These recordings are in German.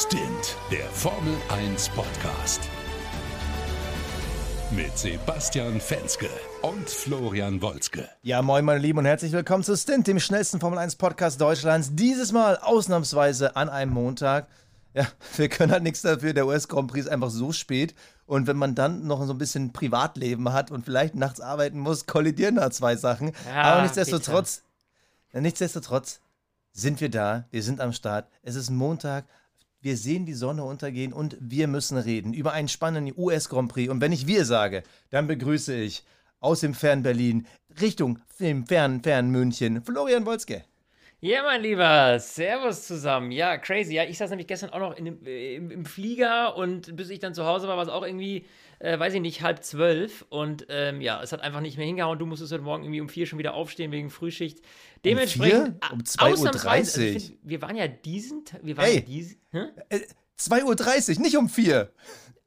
Stint, der Formel 1 Podcast. Mit Sebastian Fenske und Florian Wolzke. Ja, moin, meine Lieben, und herzlich willkommen zu Stint, dem schnellsten Formel 1 Podcast Deutschlands. Dieses Mal ausnahmsweise an einem Montag. Ja, wir können halt nichts dafür. Der US Grand Prix ist einfach so spät. Und wenn man dann noch so ein bisschen Privatleben hat und vielleicht nachts arbeiten muss, kollidieren da zwei Sachen. Ja, Aber nichtsdestotrotz, nichtsdestotrotz sind wir da. Wir sind am Start. Es ist Montag. Wir sehen die Sonne untergehen und wir müssen reden über einen spannenden US Grand Prix. Und wenn ich wir sage, dann begrüße ich aus dem fernen Berlin Richtung dem fernen, fernen München Florian Wolzke. Ja, mein Lieber, Servus zusammen. Ja, crazy. Ja, ich saß nämlich gestern auch noch dem, äh, im, im Flieger und bis ich dann zu Hause war, war es auch irgendwie, äh, weiß ich nicht, halb zwölf. Und ähm, ja, es hat einfach nicht mehr hingehauen. Du musstest heute Morgen irgendwie um vier schon wieder aufstehen wegen Frühschicht. Dementsprechend. vier? Um a- 2.30 Uhr? also find, wir waren ja diesen, wir waren Hey. ja diesen, hä? Äh, 2.30 Uhr, nicht um 4.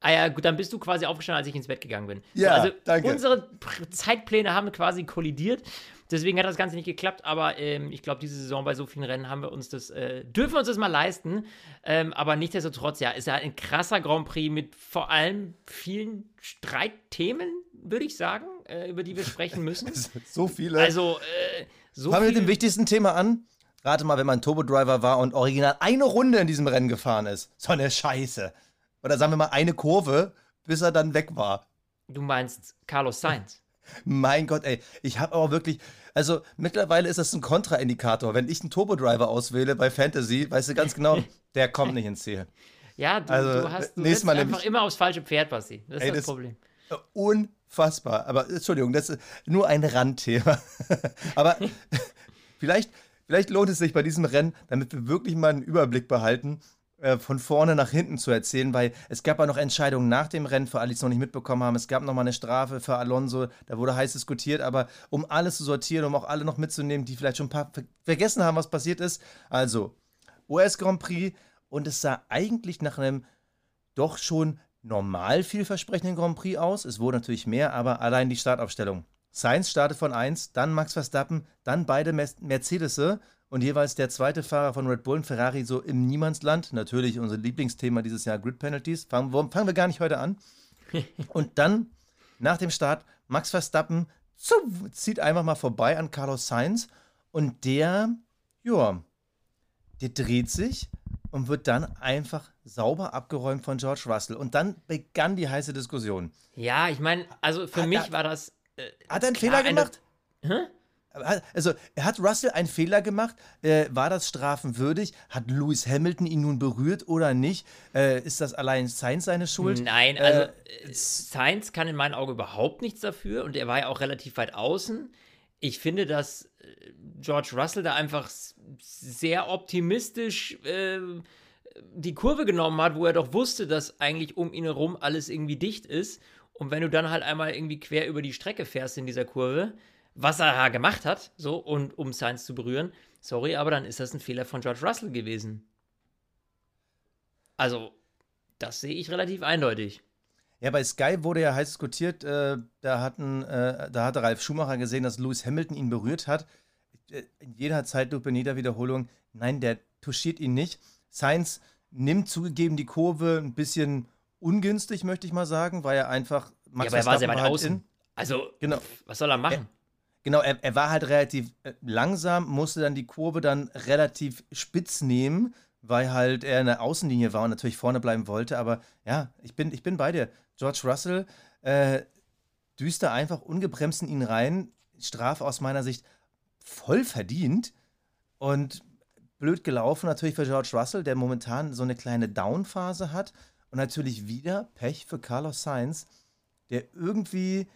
Ah ja, gut, dann bist du quasi aufgestanden, als ich ins Bett gegangen bin. Ja, also danke. unsere Zeitpläne haben quasi kollidiert. Deswegen hat das Ganze nicht geklappt, aber ähm, ich glaube, diese Saison bei so vielen Rennen haben wir uns das, äh, dürfen wir uns das mal leisten. Ähm, aber nichtsdestotrotz, ja, ist ja ein krasser Grand Prix mit vor allem vielen Streitthemen, würde ich sagen, äh, über die wir sprechen müssen. So viele. Also, äh, so Fangen wir mit dem wichtigsten Thema an. Rate mal, wenn man Turbo-Driver war und original eine Runde in diesem Rennen gefahren ist. So eine Scheiße. Oder sagen wir mal eine Kurve, bis er dann weg war. du meinst Carlos Sainz. Mein Gott, ey. Ich habe aber wirklich. Also mittlerweile ist das ein Kontraindikator. Wenn ich einen Turbo-Driver auswähle bei Fantasy, weißt du ganz genau, der kommt nicht ins Ziel. Ja, du, Also, du hast du nächstes Mal einfach immer aufs falsche Pferd, Basti. Das ist Ey, das, das- Problem. Unfassbar. Aber Entschuldigung, das ist nur ein Randthema. Aber vielleicht, vielleicht lohnt es sich bei diesem Rennen, damit wir wirklich mal einen Überblick behalten, äh, von vorne nach hinten zu erzählen, weil es gab ja noch Entscheidungen nach dem Rennen, für alle, die es noch nicht mitbekommen haben. Es gab noch mal eine Strafe für Alonso, da wurde heiß diskutiert, aber um alles zu sortieren, um auch alle noch mitzunehmen, die vielleicht schon ein paar ver vergessen haben, was passiert ist. Also, US Grand Prix und es sah eigentlich nach einem doch schon normal vielversprechenden Grand Prix aus. Es wurde natürlich mehr, aber allein die Startaufstellung. Sainz startet von 1, dann Max Verstappen, dann beide Mercedes und jeweils der zweite Fahrer von Red Bull und Ferrari so im Niemandsland. Natürlich unser Lieblingsthema dieses Jahr, Grid Penalties. Fangen, wir- fangen wir gar nicht heute an. Und dann, nach dem Start, Max Verstappen zu, zieht einfach mal vorbei an Carlos Sainz und der, ja, der dreht sich und wird dann einfach sauber abgeräumt von George Russell. Und dann begann die heiße Diskussion. Ja, ich meine, also für Hat mich er- war das. Äh, Hat er einen Fehler gemacht? Hä? Also, hat Russell einen Fehler gemacht? Äh, war das strafenwürdig? Hat Lewis Hamilton ihn nun berührt oder nicht? Äh, ist das allein Sainz seine Schuld? Nein, also Äh, äh, Sainz kann in meinen Augen überhaupt nichts dafür und er war ja auch relativ weit außen. Ich finde, dass äh, George Russell da einfach sehr optimistisch äh, die Kurve genommen hat, wo er doch wusste, dass eigentlich um ihn herum alles irgendwie dicht ist. Und wenn du dann halt einmal irgendwie quer über die Strecke fährst in dieser Kurve, was er gemacht hat, so, und um Sainz zu berühren, sorry, aber dann ist das ein Fehler von George Russell gewesen. Also, das sehe ich relativ eindeutig. Ja, bei Sky wurde ja heiß diskutiert. Äh, da, hatten, äh, da hatte Ralf Schumacher gesehen, dass Lewis Hamilton ihn berührt hat. Äh, In jeder Zeitlupe, in jeder Wiederholung. Nein, der touchiert ihn nicht. Sainz nimmt zugegeben die Kurve ein bisschen ungünstig, möchte ich mal sagen, weil er einfach. Max ja, aber er war sehr weit halt außen. in- Also, Genau. was soll er machen? Genau, er, er war halt relativ äh, langsam, musste dann die Kurve dann relativ spitz nehmen, weil halt er in der Außenlinie war und natürlich vorne bleiben wollte. Aber ja, ich bin, ich bin bei dir. George Russell äh, düst da einfach ungebremst in ihn rein. Strafe aus meiner Sicht voll verdient und blöd gelaufen natürlich für George Russell, der momentan so eine kleine Down-Phase hat. Und natürlich wieder Pech für Carlos Sainz, der irgendwie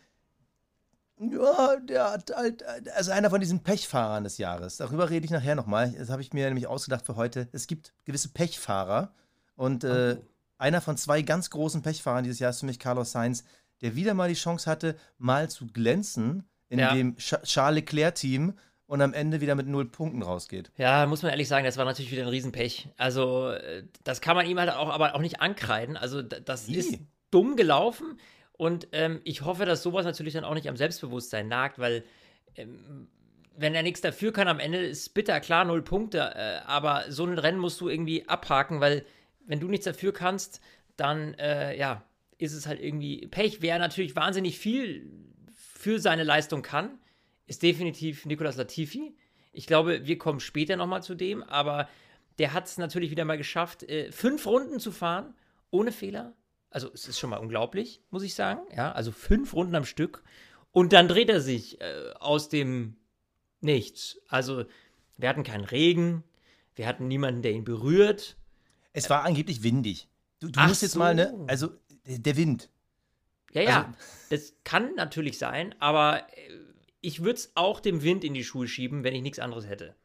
ja, der hat halt, also einer von diesen Pechfahrern des Jahres. Darüber rede ich nachher nochmal. Das habe ich mir nämlich ausgedacht für heute. Es gibt gewisse Pechfahrer und äh, Oh. einer von zwei ganz großen Pechfahrern dieses Jahr ist für mich Carlos Sainz, der wieder mal die Chance hatte, mal zu glänzen in Ja. dem Ch Charles Leclerc-Team und am Ende wieder mit null Punkten rausgeht. Ja, muss man ehrlich sagen, das war natürlich wieder ein Riesenpech. Also, äh, das kann man ihm halt auch, aber auch nicht ankreiden. Also, das Nie. ist dumm gelaufen. Und ähm, ich hoffe, dass sowas natürlich dann auch nicht am Selbstbewusstsein nagt, weil ähm, wenn er nichts dafür kann, am Ende ist bitter, klar, null Punkte. Äh, aber so ein Rennen musst du irgendwie abhaken, weil wenn du nichts dafür kannst, dann äh, ja, ist es halt irgendwie Pech. Wer natürlich wahnsinnig viel für seine Leistung kann, ist definitiv Nicolas Latifi. Ich glaube, wir kommen später nochmal zu dem, aber der hat es natürlich wieder mal geschafft, äh, fünf Runden zu fahren, ohne Fehler. Also es ist schon mal unglaublich, muss ich sagen. Ja, also fünf Runden am Stück. Und dann dreht er sich äh, aus dem Nichts. Also wir hatten keinen Regen, wir hatten niemanden, der ihn berührt. Es war angeblich windig. Du, du musst jetzt so. mal, ne? Also der Wind. Ja, ja, also, das kann natürlich sein, aber äh, ich würde es auch dem Wind in die Schuhe schieben, wenn ich nichts anderes hätte.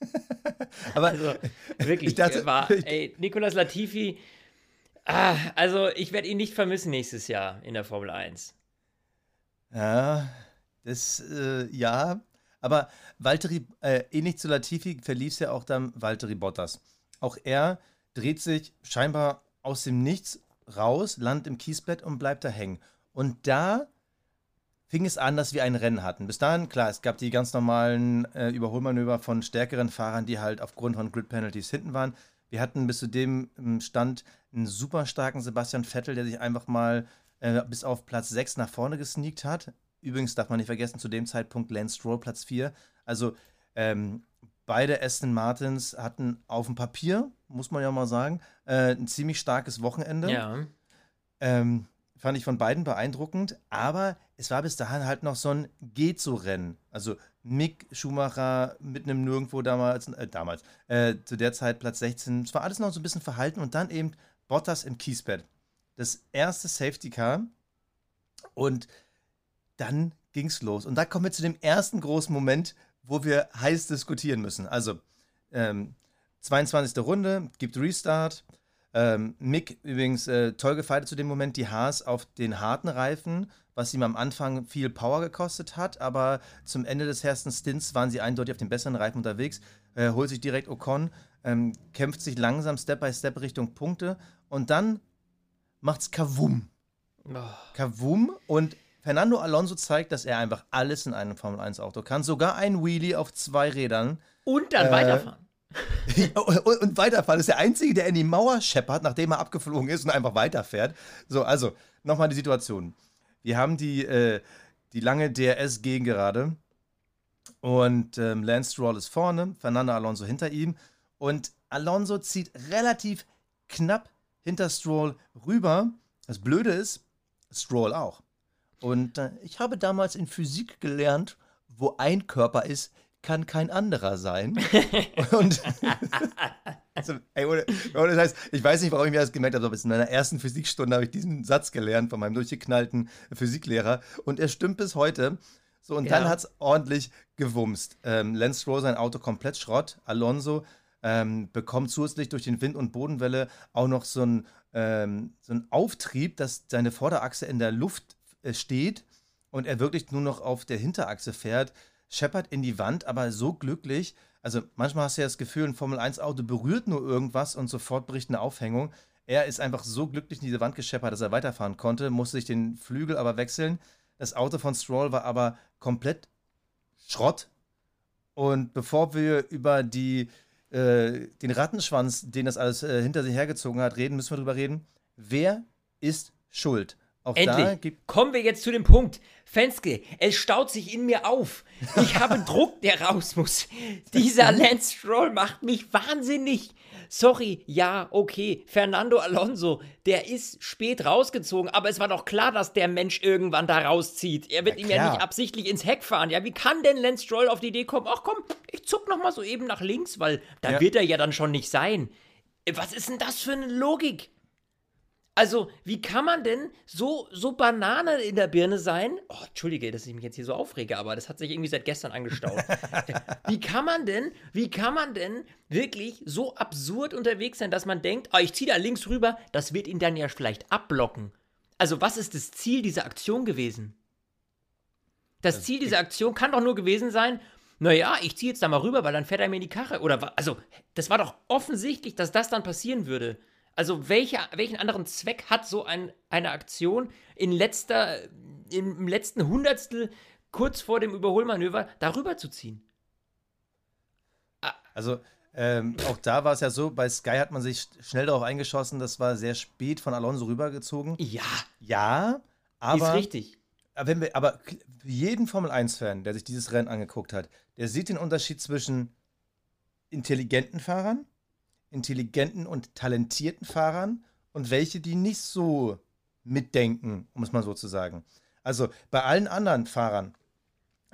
aber also, wirklich, ich dachte, war, ey, Nicolas Latifi, ah, also ich werde ihn nicht vermissen nächstes Jahr in der Formel 1. Ja, das, äh, ja, aber Valtteri, äh, ähnlich zu Latifi, verlief es ja auch dann Valtteri Bottas. Auch er dreht sich scheinbar aus dem Nichts raus, landet im Kiesbett und bleibt da hängen. Und da fing es an, dass wir ein Rennen hatten. Bis dahin, klar, es gab die ganz normalen äh, Überholmanöver von stärkeren Fahrern, die halt aufgrund von Grid Penalties hinten waren. Wir hatten bis zu dem ähm, Stand einen super starken Sebastian Vettel, der sich einfach mal äh, bis auf Platz 6 nach vorne gesneakt hat. Übrigens darf man nicht vergessen, zu dem Zeitpunkt Lance Stroll Platz 4. Also ähm, beide Aston Martins hatten auf dem Papier, muss man ja mal sagen, äh, ein ziemlich starkes Wochenende. Ja. Ähm, fand ich von beiden beeindruckend, aber es war bis dahin halt noch so ein Geht so Rennen. Also Mick Schumacher mit einem Nirgendwo damals, äh, damals, äh, zu der Zeit Platz 16. Es war alles noch so ein bisschen verhalten und dann eben Bottas im Kiesbett. Das erste Safety Car und dann ging's los. Und da kommen wir zu dem ersten großen Moment, wo wir heiß diskutieren müssen. Also, ähm, 22. Runde, gibt Restart. Ähm, Mick übrigens äh, toll gefeiert zu dem Moment, die Haas auf den harten Reifen, was ihm am Anfang viel Power gekostet hat, aber zum Ende des ersten Stints waren sie eindeutig auf den besseren Reifen unterwegs, äh, holt sich direkt Ocon, ähm, kämpft sich langsam Step by Step Richtung Punkte und dann macht's Kavum. Oh. Kavum und Fernando Alonso zeigt, dass er einfach alles in einem Formel-1-Auto kann. Sogar ein Wheelie auf zwei Rädern. Und dann äh, weiterfahren. und, und weiterfahren. ist der Einzige, der in die Mauer scheppert, nachdem er abgeflogen ist und einfach weiterfährt. So, also, nochmal die Situation. Wir haben die, äh, die lange DRS gegen gerade. Und ähm, Lance Stroll ist vorne, Fernando Alonso hinter ihm. Und Alonso zieht relativ knapp hinter Stroll rüber. Das Blöde ist, Stroll auch. Und äh, ich habe damals in Physik gelernt, wo ein Körper ist, kann kein anderer sein. und also, ey, ohne, ohne, das heißt, ich weiß nicht, warum ich mir das gemerkt habe, aber in meiner ersten Physikstunde habe ich diesen Satz gelernt von meinem durchgeknallten Physiklehrer und er stimmt bis heute. So, und ja. dann hat es ordentlich gewumst. Ähm, Lance Stroll sein Auto komplett Schrott. Alonso ähm, bekommt zusätzlich durch den Wind und Bodenwelle auch noch so einen ähm, so Auftrieb, dass seine Vorderachse in der Luft steht und er wirklich nur noch auf der Hinterachse fährt, scheppert in die Wand, aber so glücklich. Also manchmal hast du ja das Gefühl, ein Formel-1-Auto berührt nur irgendwas und sofort bricht eine Aufhängung. Er ist einfach so glücklich in diese Wand gescheppert, dass er weiterfahren konnte, musste sich den Flügel aber wechseln. Das Auto von Stroll war aber komplett Schrott. Und bevor wir über die, äh, den Rattenschwanz, den das alles äh, hinter sich hergezogen hat, reden, müssen wir darüber reden. Wer ist schuld? Auch Endlich. Kommen wir jetzt zu dem Punkt. Fenske, es staut sich in mir auf. Ich habe Druck, der raus muss. Dieser Lance Stroll macht mich wahnsinnig. Sorry, ja, okay. Fernando Alonso, der ist spät rausgezogen, aber es war doch klar, dass der Mensch irgendwann da rauszieht. Er wird ja, ihm ja nicht absichtlich ins Heck fahren. Ja, wie kann denn Lance Stroll auf die Idee kommen? Ach komm, ich zuck noch mal so eben nach links, weil da ja. wird er ja dann schon nicht sein. Was ist denn das für eine Logik? Also, wie kann man denn so, so Banane in der Birne sein? Oh, entschuldige, dass ich mich jetzt hier so aufrege, aber das hat sich irgendwie seit gestern angestaut. wie kann man denn, wie kann man denn wirklich so absurd unterwegs sein, dass man denkt, oh, ich ziehe da links rüber, das wird ihn dann ja vielleicht abblocken. Also, was ist das Ziel dieser Aktion gewesen? Das Ziel dieser Aktion kann doch nur gewesen sein, naja, ich ziehe jetzt da mal rüber, weil dann fährt er mir in die Karre. Oder, also, das war doch offensichtlich, dass das dann passieren würde. Also welcher, welchen anderen Zweck hat so ein, eine Aktion in letzter, im letzten Hundertstel kurz vor dem Überholmanöver darüber zu ziehen? Also Ähm, auch da war es ja so, bei Sky hat man sich schnell darauf eingeschossen, das war sehr spät von Alonso rübergezogen. Ja. Ja, aber. Ist richtig. Wenn wir, aber jeden Formel-1-Fan, der sich dieses Rennen angeguckt hat, der sieht den Unterschied zwischen intelligenten Fahrern, intelligenten und talentierten Fahrern und welche, die nicht so mitdenken, um es mal so zu sagen. Also bei allen anderen Fahrern,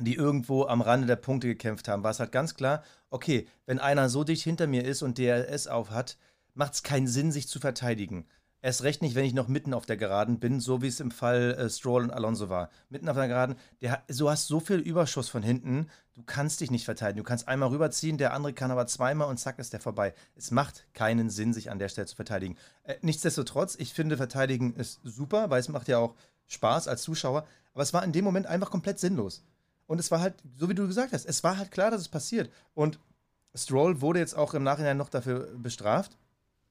die irgendwo am Rande der Punkte gekämpft haben, war es halt ganz klar, okay, wenn einer so dicht hinter mir ist und DRS auf hat, macht es keinen Sinn, sich zu verteidigen. Erst recht nicht, wenn ich noch mitten auf der Geraden bin, so wie es im Fall äh, Stroll und Alonso war. Mitten auf der Geraden, der, du hast so viel Überschuss von hinten, du kannst dich nicht verteidigen. Du kannst einmal rüberziehen, der andere kann aber zweimal und zack ist der vorbei. Es macht keinen Sinn, sich an der Stelle zu verteidigen. Äh, nichtsdestotrotz, ich finde, verteidigen ist super, weil es macht ja auch Spaß als Zuschauer, aber es war in dem Moment einfach komplett sinnlos. Und es war halt, so wie du gesagt hast, es war halt klar, dass es passiert. Und Stroll wurde jetzt auch im Nachhinein noch dafür bestraft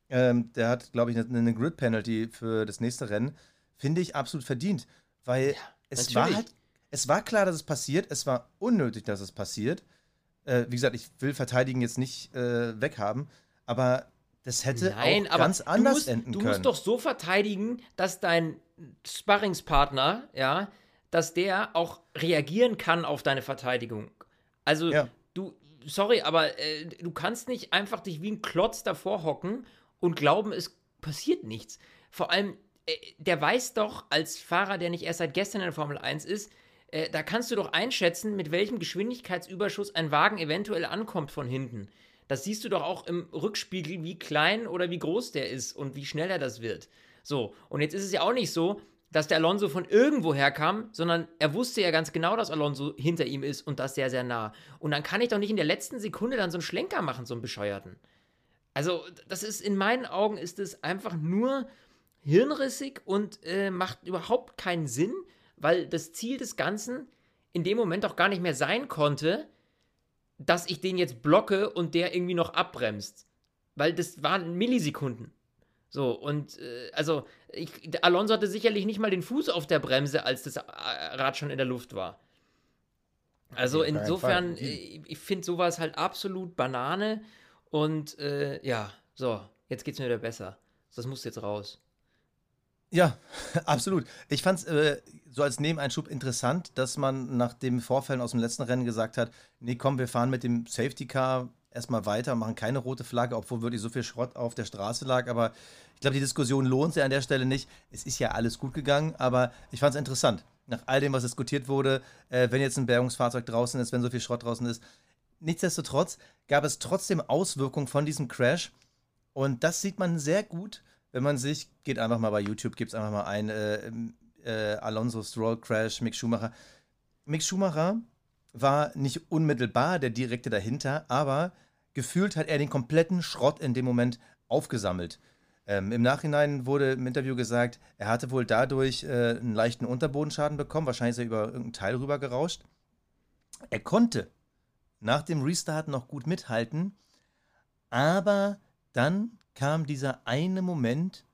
ähm, der hat, glaube ich, eine, eine Grid-Penalty für das nächste Rennen. Finde ich absolut verdient. Weil ja, es war halt, es war klar, dass es passiert. Es war unnötig, dass es passiert. Äh, wie gesagt, ich will Verteidigen jetzt nicht äh, weghaben, aber das hätte Nein, auch ganz anders musst, enden können. Du musst doch so verteidigen, dass dein Sparringspartner, ja, dass der auch reagieren kann auf deine Verteidigung. Also ja. du, sorry, aber äh, du kannst nicht einfach dich wie ein Klotz davor hocken und glauben, es passiert nichts. Vor allem, äh, der weiß doch als Fahrer, der nicht erst seit gestern in der Formel 1 ist, äh, da kannst du doch einschätzen, mit welchem Geschwindigkeitsüberschuss ein Wagen eventuell ankommt von hinten. Das siehst du doch auch im Rückspiegel, wie klein oder wie groß der ist und wie schnell er das wird. So, und jetzt ist es ja auch nicht so, dass der Alonso von irgendwo herkam, sondern er wusste ja ganz genau, dass Alonso hinter ihm ist und das sehr, sehr nah. Und dann kann ich doch nicht in der letzten Sekunde dann so einen Schlenker machen, so einen bescheuerten. Also, das ist in meinen Augen ist es einfach nur hirnrissig und äh, macht überhaupt keinen Sinn, weil das Ziel des Ganzen in dem Moment auch gar nicht mehr sein konnte, dass ich den jetzt blocke und der irgendwie noch abbremst. Weil das waren Millisekunden. So, und äh, also, ich, Alonso hatte sicherlich nicht mal den Fuß auf der Bremse, als das Rad schon in der Luft war. Also insofern, äh, ich finde sowas halt absolut Banane und äh, ja, so, jetzt geht's mir wieder besser. Das muss jetzt raus. Ja, absolut. Ich fand es äh, so als Nebeneinschub interessant, dass man nach den Vorfällen aus dem letzten Rennen gesagt hat, nee, komm, wir fahren mit dem Safety Car erstmal weiter, machen keine rote Flagge, obwohl wirklich so viel Schrott auf der Straße lag. Aber ich glaube, die Diskussion lohnt sich an der Stelle nicht. Es ist ja alles gut gegangen, aber ich fand es interessant. Nach all dem, was diskutiert wurde, äh, wenn jetzt ein Bergungsfahrzeug draußen ist, wenn so viel Schrott draußen ist, Nichtsdestotrotz gab es trotzdem Auswirkungen von diesem Crash. Und das sieht man sehr gut, wenn man sich, geht einfach mal bei YouTube, gibt es einfach mal ein äh, äh, Alonso Stroll Crash, Mick Schumacher. Mick Schumacher war nicht unmittelbar der Direkte dahinter, aber gefühlt hat er den kompletten Schrott in dem Moment aufgesammelt. Ähm, Im Nachhinein wurde im Interview gesagt, er hatte wohl dadurch äh, einen leichten Unterbodenschaden bekommen. Wahrscheinlich ist er über irgendein Teil rüber gerauscht. Er konnte nach dem Restart noch gut mithalten. Aber dann kam dieser eine Moment,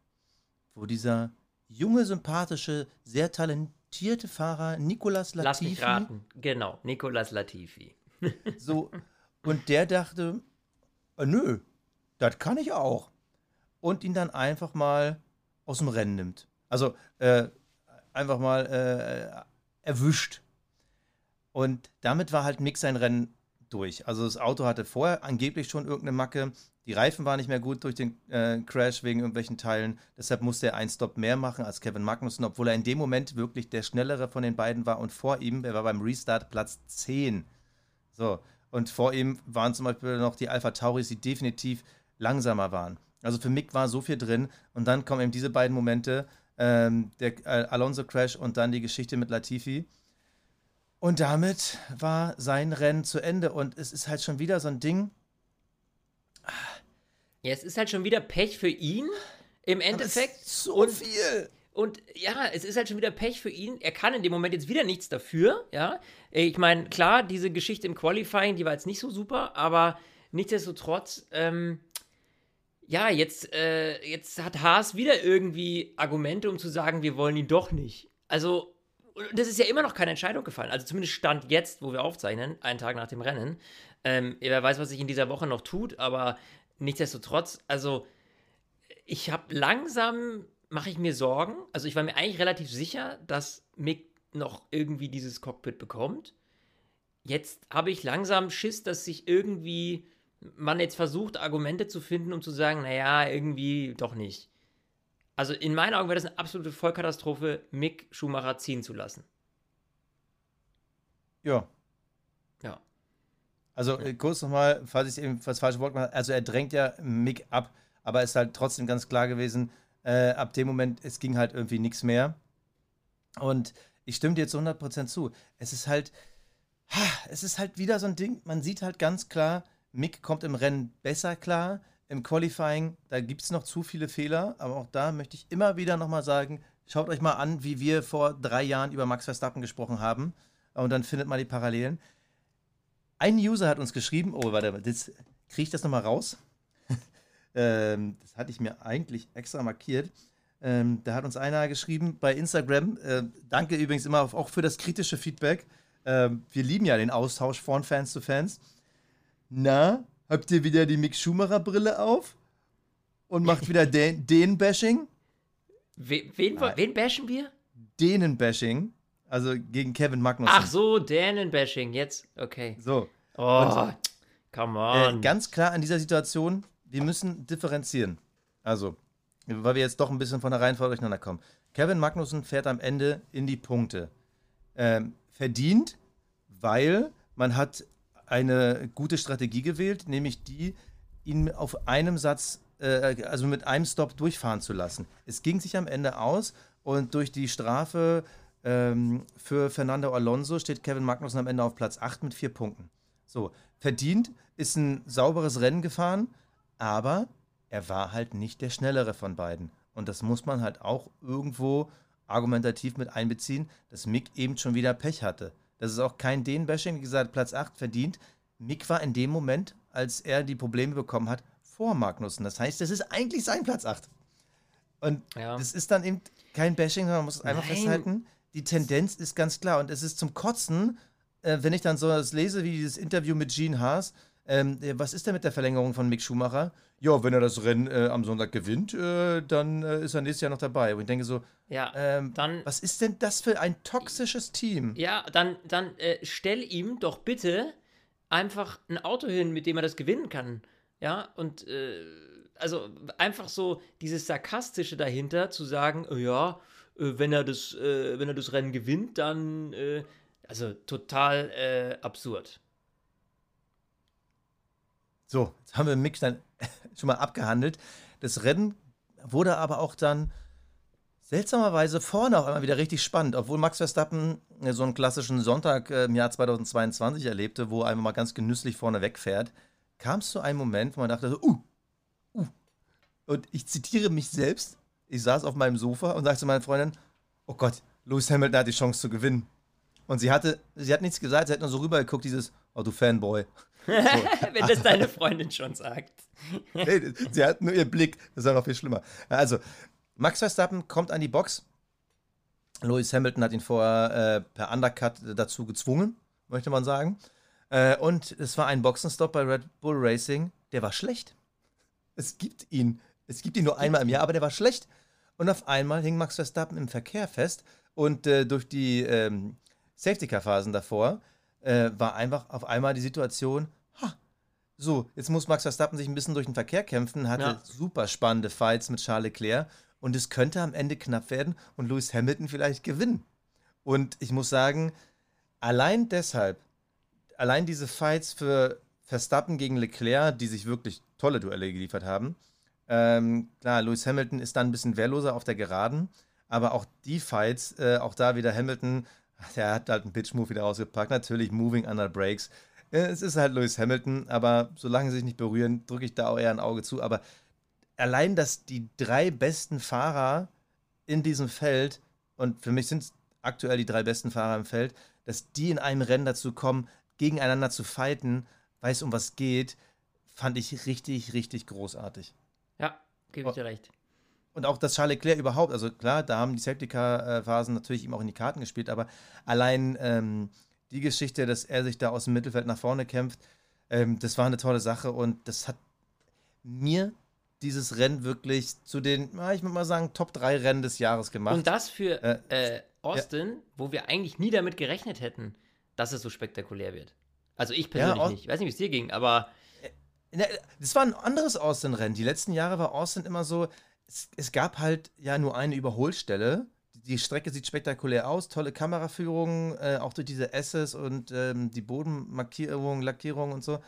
wo dieser junge, sympathische, sehr talentierte Fahrer Nicolas Latifi. Lass mich raten, genau, Nicolas Latifi. so, und der dachte, äh, nö, das kann ich auch. Und ihn dann einfach mal aus dem Rennen nimmt. Also äh, einfach mal äh, erwischt. Und damit war halt Mick sein Rennen durch. Also das Auto hatte vorher angeblich schon irgendeine Macke. Die Reifen waren nicht mehr gut durch den äh, Crash wegen irgendwelchen Teilen. Deshalb musste er einen Stop mehr machen als Kevin Magnussen, obwohl er in dem Moment wirklich der schnellere von den beiden war. Und vor ihm, er war beim Restart Platz 10. So. Und vor ihm waren zum Beispiel noch die Alpha Tauris, die definitiv langsamer waren. Also für Mick war so viel drin. Und dann kommen eben diese beiden Momente, ähm, der äh, Alonso Crash und dann die Geschichte mit Latifi. Und damit war sein Rennen zu Ende. Und es ist halt schon wieder so ein Ding. Ja, es ist halt schon wieder Pech für ihn im Endeffekt. so und, viel. Und ja, es ist halt schon wieder Pech für ihn. Er kann in dem Moment jetzt wieder nichts dafür. Ja, ich meine, klar, diese Geschichte im Qualifying, die war jetzt nicht so super, aber nichtsdestotrotz, ähm, ja, jetzt, äh, jetzt hat Haas wieder irgendwie Argumente, um zu sagen, wir wollen ihn doch nicht. Also Und das ist ja immer noch keine Entscheidung gefallen. Also zumindest stand jetzt, wo wir aufzeichnen, einen Tag nach dem Rennen. Ähm, wer weiß, was sich in dieser Woche noch tut, aber nichtsdestotrotz, also ich habe langsam, mache ich mir Sorgen. Also ich war mir eigentlich relativ sicher, dass Mick noch irgendwie dieses Cockpit bekommt. Jetzt habe ich langsam Schiss, dass sich irgendwie man jetzt versucht, Argumente zu finden, um zu sagen, naja, irgendwie doch nicht. Also in meinen Augen wäre das eine absolute Vollkatastrophe, Mick Schumacher ziehen zu lassen. Ja. Ja. Also äh, kurz nochmal, falls ich eben das falsche Wort mache, also er drängt ja Mick ab, aber es ist halt trotzdem ganz klar gewesen, äh, ab dem Moment, es ging halt irgendwie nichts mehr. Und ich stimme dir zu 100% zu. Es ist halt, es ist halt wieder so ein Ding, man sieht halt ganz klar, Mick kommt im Rennen besser klar. Im Qualifying, da gibt es noch zu viele Fehler, aber auch da möchte ich immer wieder nochmal sagen, schaut euch mal an, wie wir vor drei Jahren über Max Verstappen gesprochen haben und dann findet man die Parallelen. Ein User hat uns geschrieben, oh, warte, jetzt kriege ich das nochmal raus. ähm, das hatte ich mir eigentlich extra markiert. Ähm, da hat uns einer geschrieben bei Instagram, äh, danke übrigens immer auch für das kritische Feedback. Ähm, wir lieben ja den Austausch von Fans zu Fans. Na, habt ihr wieder die Mick Schumacher Brille auf? Und macht wieder den, den Bashing? Wen, wen, wen bashen wir? Denen Bashing. Also gegen Kevin Magnussen. Ach so, Dänen Bashing. Jetzt, okay. So. Oh, come on. Äh, ganz klar in dieser Situation, wir müssen differenzieren. Also, weil wir jetzt doch ein bisschen von der Reihenfolge durcheinander kommen. Kevin Magnussen fährt am Ende in die Punkte. Ähm, verdient, weil man hat eine gute Strategie gewählt, nämlich die, ihn auf einem Satz, äh, also mit einem Stop durchfahren zu lassen. Es ging sich am Ende aus und durch die Strafe ähm, für Fernando Alonso steht Kevin Magnussen am Ende auf Platz 8 mit vier Punkten. So, verdient ist ein sauberes Rennen gefahren, aber er war halt nicht der schnellere von beiden. Und das muss man halt auch irgendwo argumentativ mit einbeziehen, dass Mick eben schon wieder Pech hatte. Das ist auch kein Den-Bashing, wie gesagt, Platz 8 verdient. Mick war in dem Moment, als er die Probleme bekommen hat, vor Magnussen. Das heißt, das ist eigentlich sein Platz 8. Und ja. das ist dann eben kein Bashing, sondern man muss es einfach Nein. festhalten. Die Tendenz ist ganz klar. Und es ist zum Kotzen, äh, wenn ich dann so das lese, wie dieses Interview mit Gene Haas. Ähm, was ist denn mit der Verlängerung von Mick Schumacher? ja, wenn er das Rennen äh, am Sonntag gewinnt, äh, dann äh, ist er nächstes Jahr noch dabei. Und ich denke so, ja, ähm, dann, was ist denn das für ein toxisches Team? Ja, dann, dann äh, stell ihm doch bitte einfach ein Auto hin, mit dem er das gewinnen kann. Ja, und äh, also einfach so dieses Sarkastische dahinter zu sagen, oh ja, äh, wenn er das, wenn er das Rennen gewinnt, dann also total absurd. So, jetzt haben wir Mick dann schon mal abgehandelt. Das Rennen wurde aber auch dann seltsamerweise vorne auch einmal wieder richtig spannend, obwohl Max Verstappen äh, so einen klassischen Sonntag äh, im Jahr 2022 erlebte, wo er einmal mal ganz genüsslich vorne wegfährt, kam es zu einem Moment, wo man dachte so, uh, uh. Und ich zitiere mich selbst. Ich saß auf meinem Sofa und sagte zu meiner Freundin, oh Gott, Lewis Hamilton hat die Chance zu gewinnen. Und sie hatte, sie hat nichts gesagt, sie hat nur so rübergeguckt, dieses, oh du Fanboy. Wenn das deine Freundin schon sagt. nee, sie hat nur ihr Blick, das ist ja noch viel schlimmer. Also, Max Verstappen kommt an die Box. Lewis Hamilton hat ihn vorher äh, per Undercut dazu gezwungen, möchte man sagen. Äh, und es war ein Boxenstopp bei Red Bull Racing, der war schlecht. Es gibt ihn. Es gibt ihn nur einmal im Jahr, aber der war schlecht. Und auf einmal hing Max Verstappen im Verkehr fest und äh, durch die ähm, Safety-Car-Phasen davor äh, war einfach auf einmal die Situation, ha, so, jetzt muss Max Verstappen sich ein bisschen durch den Verkehr kämpfen, hatte ja. super spannende Fights mit Charles Leclerc und es könnte am Ende knapp werden und Lewis Hamilton vielleicht gewinnen. Und ich muss sagen, allein deshalb, allein diese Fights für Verstappen gegen Leclerc, die sich wirklich tolle Duelle geliefert haben, ähm, klar, Lewis Hamilton ist dann ein bisschen wehrloser auf der Geraden, aber auch die Fights, äh, auch da wieder Hamilton der hat halt einen Pitch-Move wieder ausgepackt. Natürlich Moving Under Breaks. Äh, es ist halt Lewis Hamilton, aber solange sie sich nicht berühren, drücke ich da auch eher ein Auge zu. Aber allein, dass die drei besten Fahrer in diesem Feld, und für mich sind es aktuell die drei besten Fahrer im Feld, dass die in einem Rennen dazu kommen, gegeneinander zu fighten, weiß um was geht, fand ich richtig, richtig großartig. Ja, gebe ich dir recht. Und auch das Charles Leclerc überhaupt, also klar, da haben die Safety Car-Phasen natürlich ihm auch in die Karten gespielt, aber allein ähm, die Geschichte, dass er sich da aus dem Mittelfeld nach vorne kämpft, ähm, das war eine tolle Sache und das hat mir dieses Rennen wirklich zu den, ich würde mal sagen, Top 3 Rennen des Jahres gemacht. Und das für äh, äh, Austin, ja. wo wir eigentlich nie damit gerechnet hätten, dass es so spektakulär wird. Also ich persönlich ja, nicht. Ich weiß nicht, wie es dir ging, aber. Das war ein anderes Austin-Rennen. Die letzten Jahre war Austin immer so, es, es, gab halt ja nur eine Überholstelle. Die Strecke sieht spektakulär aus, tolle Kameraführungen, äh, auch durch diese S's und ähm, die Bodenmarkierungen, Lackierungen und so.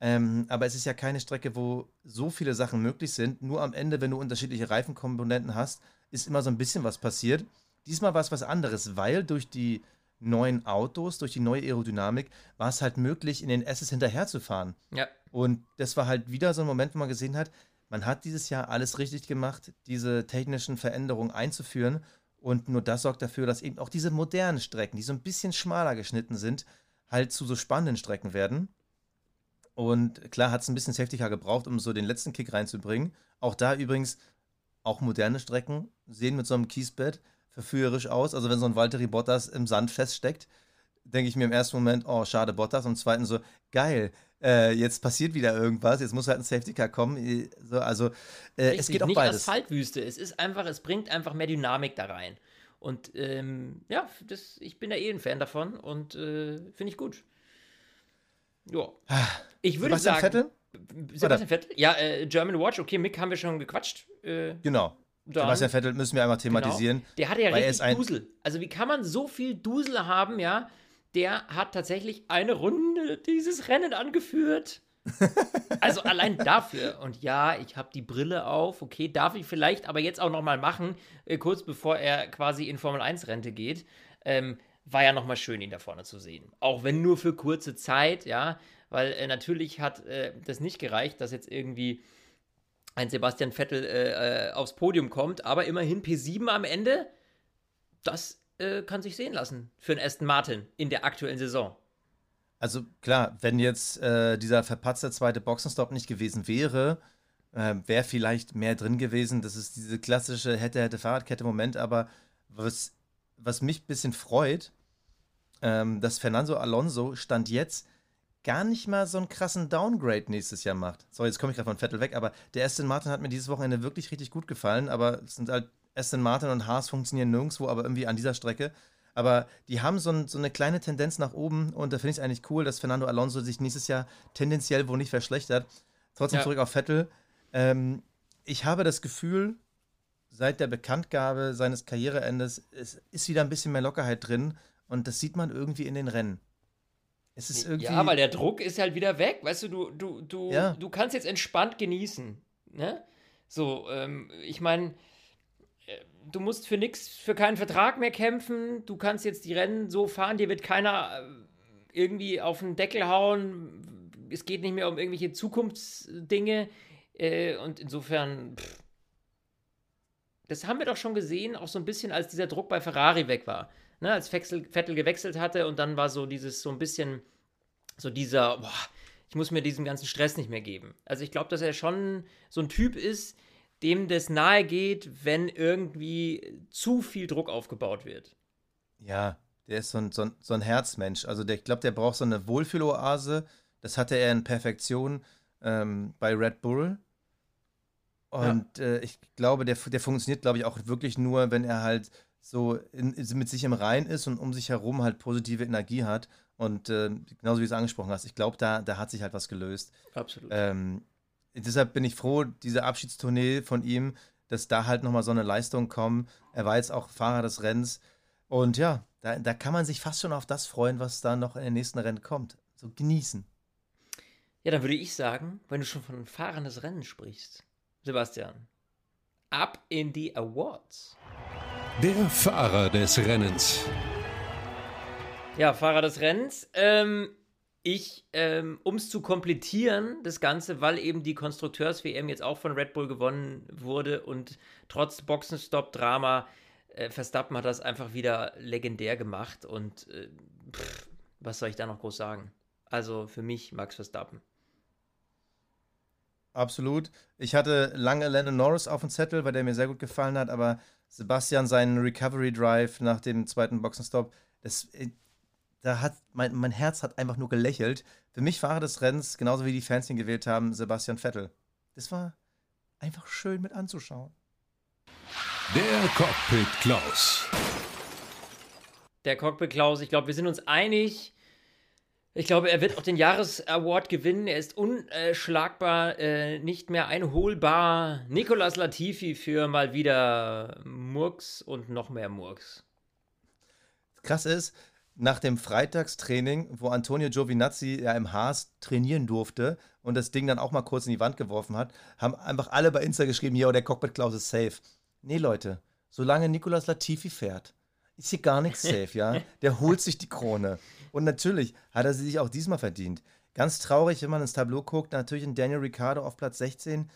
Ähm, aber es ist ja keine Strecke, wo so viele Sachen möglich sind. Nur am Ende, wenn du unterschiedliche Reifenkomponenten hast, ist immer so ein bisschen was passiert. Diesmal war es was anderes, weil durch die neuen Autos, durch die neue Aerodynamik, war es halt möglich, in den S's hinterherzufahren. Ja. Und das war halt wieder so ein Moment, wo man gesehen hat, man hat dieses Jahr alles richtig gemacht, diese technischen Veränderungen einzuführen. Und nur das sorgt dafür, dass eben auch diese modernen Strecken, die so ein bisschen schmaler geschnitten sind, halt zu so spannenden Strecken werden. Und klar hat es ein bisschen Car gebraucht, um so den letzten Kick reinzubringen. Auch da übrigens, auch moderne Strecken sehen mit so einem Kiesbett verführerisch aus. Also wenn so ein Valtteri Bottas im Sand feststeckt, denke ich mir im ersten Moment, oh, schade Bottas. Und im zweiten so, geil, äh, jetzt passiert wieder irgendwas, jetzt muss halt ein Safety Car kommen. So, also äh, Richtig, es geht auch nicht beides. Asphaltwüste, es ist einfach, es bringt einfach mehr Dynamik da rein. Und ähm, ja, das, ich bin da eh ein Fan davon und äh, finde ich gut. Ja. Ich würde Sebastian sagen. Vettel? Sebastian Vettel? Ja, äh, German Watch, okay, Mick haben wir schon gequatscht. Äh, genau. Dann, Sebastian Vettel müssen wir einmal genau. thematisieren. Genau. Der hatte ja richtig Dusel. Also wie kann man so viel Dusel haben, ja? Der hat tatsächlich eine Runde dieses Rennen angeführt. also allein dafür. Und ja, ich habe die Brille auf. Okay, darf ich vielleicht aber jetzt auch noch mal machen, äh, kurz bevor er quasi in Formel 1 Rente geht. Ähm, war ja noch mal schön, ihn da vorne zu sehen. Auch wenn nur für kurze Zeit, ja. Weil äh, natürlich hat äh, das nicht gereicht, dass jetzt irgendwie ein Sebastian Vettel äh, äh, aufs Podium kommt, aber immerhin P7 am Ende, das äh, kann sich sehen lassen für einen Aston Martin in der aktuellen Saison. Also klar, wenn jetzt äh, dieser verpatzte zweite Boxenstopp nicht gewesen wäre, äh, wäre vielleicht mehr drin gewesen. Das ist diese klassische hätte, hätte Fahrradkette-Moment, aber was, was mich ein bisschen freut, ähm, dass Fernando Alonso stand jetzt gar nicht mal so einen krassen Downgrade nächstes Jahr macht. So, jetzt komme ich gerade von Vettel weg, aber der Aston Martin hat mir dieses Wochenende wirklich richtig gut gefallen, aber es sind halt Aston Martin und Haas funktionieren nirgendwo, aber irgendwie an dieser Strecke. Aber die haben so, ein, so eine kleine Tendenz nach oben und da finde ich es eigentlich cool, dass Fernando Alonso sich nächstes Jahr tendenziell wohl nicht verschlechtert. Trotzdem ja. zurück auf Vettel. Ähm, ich habe das Gefühl, seit der Bekanntgabe seines Karriereendes es ist wieder ein bisschen mehr Lockerheit drin und das sieht man irgendwie in den Rennen. Es ist irgendwie. Ja, weil der Druck ist halt wieder weg. Weißt du, du, du, du, ja. du kannst jetzt entspannt genießen. Ne? So, ähm, ich meine, du musst für nichts, für keinen Vertrag mehr kämpfen. Du kannst jetzt die Rennen so fahren, dir wird keiner äh, irgendwie auf den Deckel hauen. Es geht nicht mehr um irgendwelche Zukunftsdinge. Äh, und insofern, pff, das haben wir doch schon gesehen, auch so ein bisschen, als dieser Druck bei Ferrari weg war ne, als Vettel gewechselt hatte und dann war so dieses, so ein bisschen, so dieser, boah, ich muss mir diesen ganzen Stress nicht mehr geben. Also ich glaube, dass er schon so ein Typ ist, dem das nahe geht, wenn irgendwie zu viel Druck aufgebaut wird. Ja, der ist so ein, so ein, so ein Herzmensch. Also der, ich glaube, der braucht so eine Wohlfühloase. Das hatte er in Perfektion ähm, bei Red Bull. Und ja. äh, ich glaube, der, der funktioniert, glaube ich, auch wirklich nur, wenn er halt so in, mit sich im Rein ist und um sich herum halt positive Energie hat. Und äh, genauso wie du es angesprochen hast, ich glaube, da, da hat sich halt was gelöst. Absolut. Ähm, deshalb bin ich froh, diese Abschiedstournee von ihm, dass da halt nochmal so eine Leistung kommt. Er war jetzt auch Fahrer des Rennens. Und ja, da, da kann man sich fast schon auf das freuen, was da noch in den nächsten Rennen kommt. So genießen. Ja, dann würde ich sagen, wenn du schon von Fahrern des Rennens sprichst, Sebastian, ab in die Awards. Der Fahrer des Rennens. Ja, Fahrer des Rennens. Ähm, ich, ähm, um es zu komplettieren, das Ganze, weil eben die Konstrukteurs-WM jetzt auch von Red Bull gewonnen wurde und trotz Boxenstopp-Drama, äh, Verstappen hat das einfach wieder legendär gemacht und äh, pff, was soll ich da noch groß sagen? Also für mich Max Verstappen. Absolut. Ich hatte lange Landon Norris auf dem Zettel, weil der mir sehr gut gefallen hat, aber Sebastian seinen Recovery Drive nach dem zweiten Boxenstopp, das, äh, da hat mein, mein Herz hat einfach nur gelächelt. Für mich Fahrer des Rennens, genauso wie die Fans ihn gewählt haben, Sebastian Vettel. Das war einfach schön mit anzuschauen. Der Cockpit Klaus. Der Cockpit Klaus, ich glaube, wir sind uns einig. Ich glaube, er wird auch den Jahresaward gewinnen. Er ist unschlagbar, äh, nicht mehr einholbar. Nicolas Latifi für mal wieder Murks und noch mehr Murks. Krass ist, nach dem Freitagstraining, wo Antonio Giovinazzi ja im Haas trainieren durfte und das Ding dann auch mal kurz in die Wand geworfen hat, haben einfach alle bei Insta geschrieben, ja, der Cockpit Klaus ist safe. Nee, Leute, solange Nicolas Latifi fährt, ist hier gar nichts safe, ja? Der holt sich die Krone. Und natürlich hat er sie sich auch diesmal verdient. Ganz traurig, wenn man ins Tableau guckt, natürlich ein Daniel Ricciardo auf Platz 16.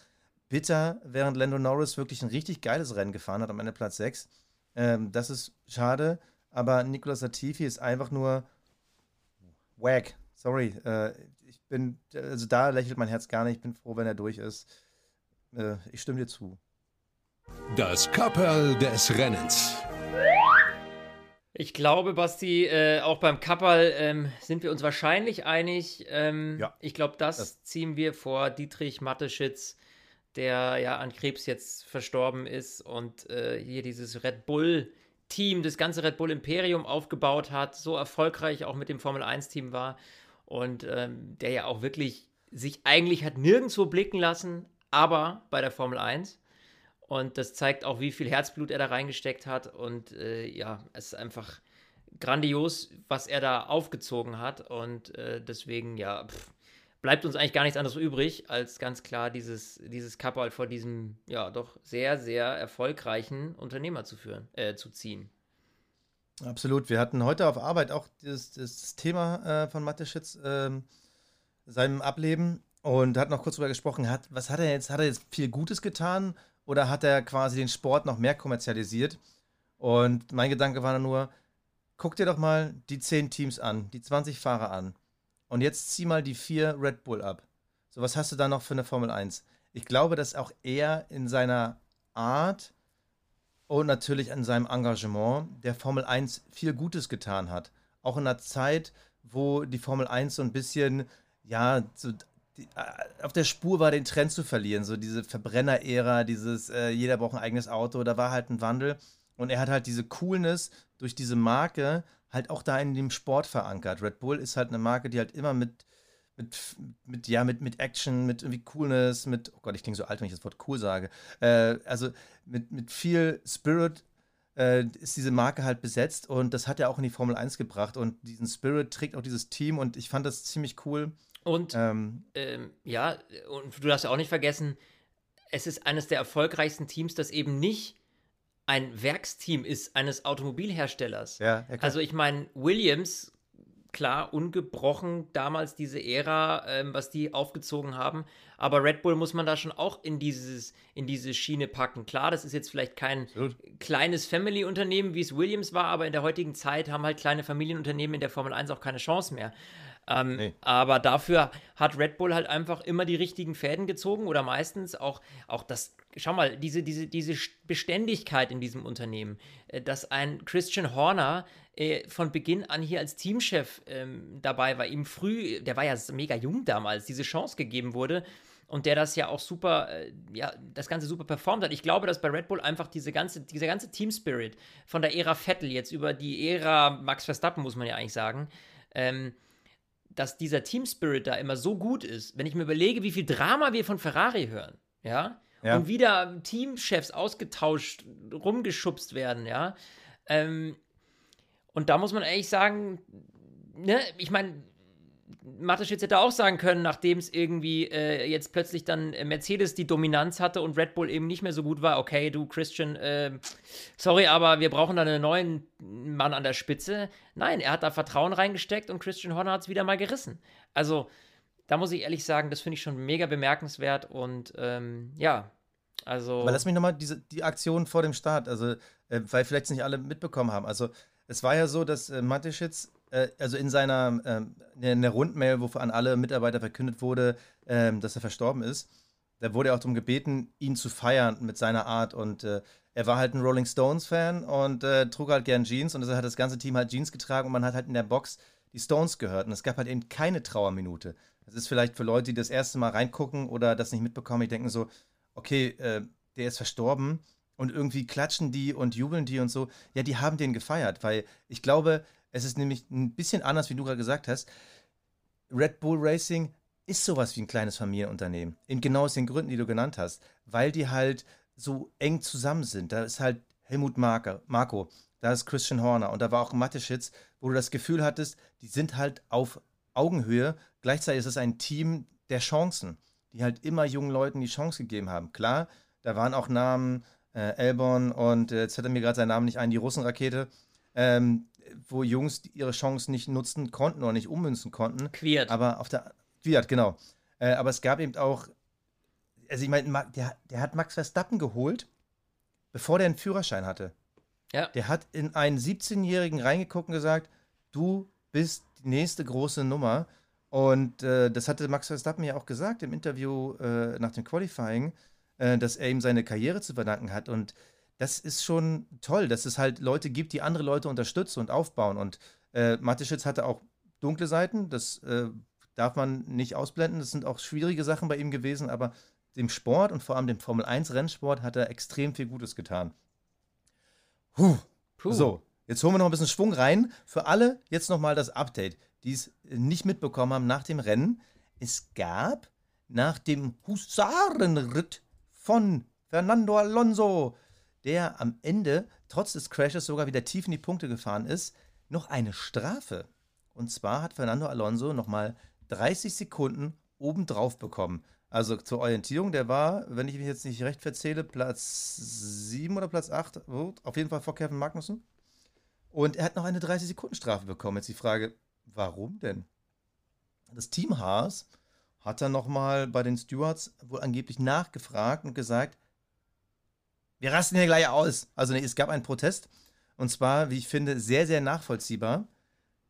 Bitter, während Lando Norris wirklich ein richtig geiles Rennen gefahren hat am Ende Platz 6. Ähm, das ist schade, aber Nicolas Latifi ist einfach nur wack. Sorry, äh, ich bin, also da lächelt mein Herz gar nicht. Ich bin froh, wenn er durch ist. Äh, ich stimme dir zu. Das Kapperl des Rennens. Ich glaube, Basti, äh, auch beim Kappal ähm, sind wir uns wahrscheinlich einig. Ähm, ja. Ich glaube, das, das, ziehen wir vor Dietrich Matteschitz, der ja an Krebs jetzt verstorben ist und äh, hier dieses Red Bull-Team, das ganze Red Bull Imperium aufgebaut hat, so erfolgreich auch mit dem Formel 1-Team war und ähm, der ja auch wirklich sich eigentlich hat nirgendwo blicken lassen, aber bei der Formel 1. Und das zeigt auch, wie viel Herzblut er da reingesteckt hat. Und äh, ja, es ist einfach grandios, was er da aufgezogen hat. Und äh, deswegen, ja, pff, bleibt uns eigentlich gar nichts anderes übrig, als ganz klar dieses, dieses Kappal vor diesem, ja, doch sehr, sehr erfolgreichen Unternehmer zu führen, äh, zu ziehen. Absolut. Wir hatten heute auf Arbeit auch das, das Thema äh, von Mateschitz, äh, seinem Ableben und hat noch kurz darüber gesprochen, hat, was hat er jetzt, hat er jetzt viel Gutes getan oder hat er quasi den Sport noch mehr kommerzialisiert? Und mein Gedanke war nur, guck dir doch mal die 10 Teams an, die 20 Fahrer an. Und jetzt zieh mal die vier Red Bull ab. So, was hast du da noch für eine Formel 1? Ich glaube, dass auch er in seiner Art und natürlich in seinem Engagement der Formel 1 viel Gutes getan hat. Auch in einer Zeit, wo die Formel 1 so ein bisschen, ja, so die, äh, auf der Spur war, den Trend zu verlieren. So diese Verbrenner-Ära, dieses äh, jeder braucht ein eigenes Auto, da war halt ein Wandel. Und er hat halt diese Coolness durch diese Marke halt auch da in dem Sport verankert. Red Bull ist halt eine Marke, die halt immer mit, mit, mit ja, mit, mit Action, mit irgendwie Coolness, mit, oh Gott, ich klinge so alt, wenn ich das Wort cool sage. Äh, also mit, mit viel Spirit äh, ist diese Marke halt besetzt und das hat er auch in die Formel 1 gebracht und diesen Spirit trägt auch dieses Team und ich fand das ziemlich cool und ähm, ähm, ja, und du darfst auch nicht vergessen, es ist eines der erfolgreichsten Teams, das eben nicht ein Werksteam ist eines Automobilherstellers. Ja, ja also ich meine, Williams, klar, ungebrochen damals diese Ära, ähm, was die aufgezogen haben. Aber Red Bull muss man da schon auch in, dieses, in diese Schiene packen. Klar, das ist jetzt vielleicht kein Absolut. kleines Family-Unternehmen, wie es Williams war, aber in der heutigen Zeit haben halt kleine Familienunternehmen in der Formel 1 auch keine Chance mehr. Ähm, nee. Aber dafür hat Red Bull halt einfach immer die richtigen Fäden gezogen oder meistens auch, auch das, schau mal, diese, diese, diese Beständigkeit in diesem Unternehmen, äh, dass ein Christian Horner äh, von Beginn an hier als Teamchef ähm, dabei war, ihm früh, der war ja mega jung damals, diese Chance gegeben wurde und der das ja auch super, äh, ja, das Ganze super performt hat. Ich glaube, dass bei Red Bull einfach diese ganze, dieser ganze Team Spirit von der Ära Vettel jetzt über die Ära Max Verstappen, muss man ja eigentlich sagen, ähm, dass dieser Team Spirit da immer so gut ist, wenn ich mir überlege, wie viel Drama wir von Ferrari hören, ja, ja. und wieder Teamchefs ausgetauscht, rumgeschubst werden, ja, ähm, und da muss man ehrlich sagen, ne, ich meine, Mateschitz hätte auch sagen können, nachdem es irgendwie äh, jetzt plötzlich dann äh, Mercedes die Dominanz hatte und Red Bull eben nicht mehr so gut war, okay, du Christian, äh, sorry, aber wir brauchen da einen neuen Mann an der Spitze. Nein, er hat da Vertrauen reingesteckt und Christian Horner hat es wieder mal gerissen. Also, da muss ich ehrlich sagen, das finde ich schon mega bemerkenswert und ähm, ja, also. Aber lass mich nochmal diese die Aktion vor dem Start, also, äh, weil vielleicht es nicht alle mitbekommen haben. Also, es war ja so, dass äh, Mateschitz also in seiner ähm, in der Rundmail, wo an alle Mitarbeiter verkündet wurde, ähm, dass er verstorben ist, da wurde er auch darum gebeten, ihn zu feiern mit seiner Art. Und äh, er war halt ein Rolling Stones-Fan und äh, trug halt gern Jeans. Und deshalb hat das ganze Team halt Jeans getragen und man hat halt in der Box die Stones gehört. Und es gab halt eben keine Trauerminute. Das ist vielleicht für Leute, die das erste Mal reingucken oder das nicht mitbekommen, die denken so, okay, äh, der ist verstorben und irgendwie klatschen die und jubeln die und so. Ja, die haben den gefeiert, weil ich glaube, es ist nämlich ein bisschen anders, wie du gerade gesagt hast. Red Bull Racing ist sowas wie ein kleines Familienunternehmen. In genau aus den Gründen, die du genannt hast. Weil die halt so eng zusammen sind. Da ist halt Helmut Marker, Marco, da ist Christian Horner und da war auch Mateschitz, wo du das Gefühl hattest, die sind halt auf Augenhöhe. Gleichzeitig ist es ein Team der Chancen, die halt immer jungen Leuten die Chance gegeben haben. Klar, da waren auch Namen, äh, Elborn und äh, jetzt hat er mir gerade seinen Namen nicht ein, die Russenrakete, ähm, wo Jungs ihre Chance nicht nutzen konnten oder nicht ummünzen konnten. Quiert. Aber auf der Fiat, genau. Äh, aber es gab eben auch, also ich meine, der, der hat Max Verstappen geholt, bevor der einen Führerschein hatte. Ja. Der hat in einen 17-Jährigen reingeguckt und gesagt, du bist die nächste große Nummer. Und äh, das hatte Max Verstappen ja auch gesagt im Interview äh, nach dem Qualifying, äh, dass er ihm seine Karriere zu verdanken hat. Und das ist schon toll, dass es halt Leute gibt, die andere Leute unterstützen und aufbauen. Und äh, Mateschitz hatte auch dunkle Seiten, das äh, darf man nicht ausblenden. Das sind auch schwierige Sachen bei ihm gewesen, aber dem Sport und vor allem dem Formel 1 Rennsport hat er extrem viel Gutes getan. Puh. Puh. So, jetzt holen wir noch ein bisschen Schwung rein. Für alle jetzt nochmal das Update, die es nicht mitbekommen haben nach dem Rennen. Es gab nach dem Husarenritt von Fernando Alonso, der am Ende trotz des Crashes sogar wieder tief in die Punkte gefahren ist, noch eine Strafe. Und zwar hat Fernando Alonso nochmal 30 Sekunden obendrauf bekommen. Also zur Orientierung, der war, wenn ich mich jetzt nicht recht verzähle, Platz 7 oder Platz 8, auf jeden Fall vor Kevin Magnussen. Und er hat noch eine 30-Sekunden-Strafe bekommen. Jetzt die Frage, warum denn? Das Team Haas hat dann nochmal bei den Stewards wohl angeblich nachgefragt und gesagt, wir rasten hier gleich aus. Also nee, es gab einen Protest. Und zwar, wie ich finde, sehr, sehr nachvollziehbar.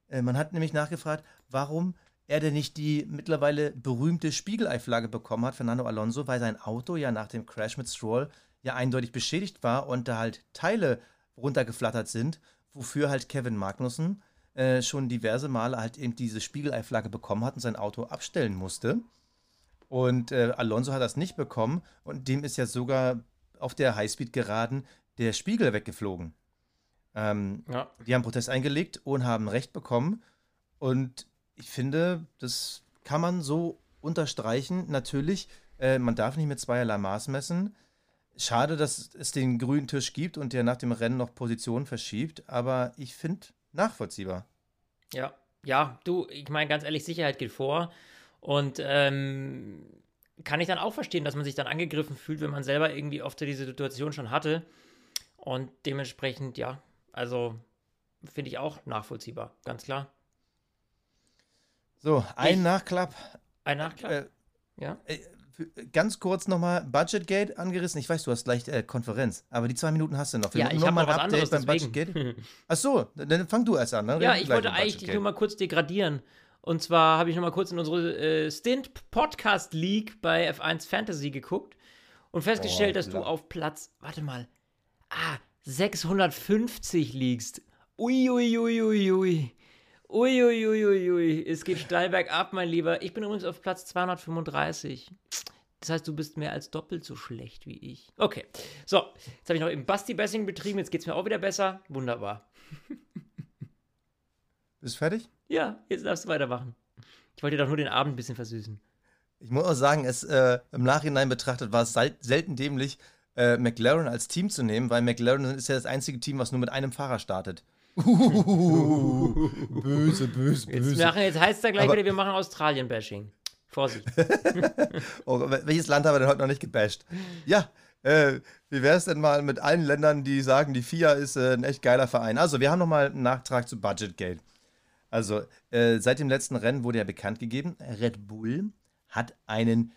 Äh, man hat nämlich nachgefragt, warum er denn nicht die mittlerweile berühmte Spiegelei-Flagge bekommen hat, Fernando Alonso, weil sein Auto ja nach dem Crash mit Stroll ja eindeutig beschädigt war und da halt Teile runtergeflattert sind, wofür halt Kevin Magnussen äh, schon diverse Male halt eben diese Spiegelei-Flagge bekommen hat und sein Auto abstellen musste. Und äh, Alonso hat das nicht bekommen und dem ist ja sogar auf der Highspeed geraden der Spiegel weggeflogen. Ähm, ja. Die haben Protest eingelegt und haben Recht bekommen. Und ich finde, das kann man so unterstreichen. Natürlich, äh, man darf nicht mit zweierlei Maß messen. Schade, dass es den grünen Tisch gibt und der nach dem Rennen noch Positionen verschiebt, aber ich finde nachvollziehbar. Ja, ja, du, ich meine ganz ehrlich, Sicherheit geht vor. Und ähm, kann ich dann auch verstehen, dass man sich dann angegriffen fühlt, wenn man selber irgendwie oft diese Situation schon hatte. Und dementsprechend, ja, also finde ich auch nachvollziehbar, ganz klar. So, ein ich, Nachklapp. Ein Nachklapp? Äh, ja. Äh, ganz kurz nochmal Budgetgate angerissen. Ich weiß, du hast gleich äh, Konferenz, aber die zwei Minuten hast du noch. Wir ja, ich habe noch was anderes beim Budgetgate. Ach so, dann fang du erst an. Ne? Ja, ich wollte eigentlich dich nur mal kurz degradieren. Und zwar habe ich noch mal kurz in unsere äh, Stint Podcast League bei F1 Fantasy geguckt und festgestellt, oh, dass du auf Platz, warte mal, ah, 650 liegst. Uiuiuiui. Ui, ui, ui. Es geht steil bergab, mein Lieber. Ich bin übrigens auf Platz 235. Das heißt, du bist mehr als doppelt so schlecht wie ich. Okay, so, jetzt habe ich noch im Basti-Bassing betrieben, jetzt geht es mir auch wieder besser. Wunderbar. Bist fertig? Ja, jetzt darfst du weitermachen. Ich wollte dir doch nur den Abend ein bisschen versüßen. Ich muss auch sagen, es äh, im Nachhinein betrachtet war es selten dämlich, äh, McLaren als Team zu nehmen, weil McLaren ist ja das einzige Team, was nur mit einem Fahrer startet. Uh, böse, böse, böse. Jetzt, machen, jetzt heißt es ja gleich Aber wieder, wir machen Australien-Bashing. Vorsicht. oh, welches Land haben wir denn heute noch nicht gebasht? Ja, äh, wie wäre es denn mal mit allen Ländern, die sagen, die FIA ist äh, ein echt geiler Verein? Also, wir haben nochmal einen Nachtrag zu Budgetgate. Also, äh, seit dem letzten Rennen wurde ja bekannt gegeben, Red Bull hat einen,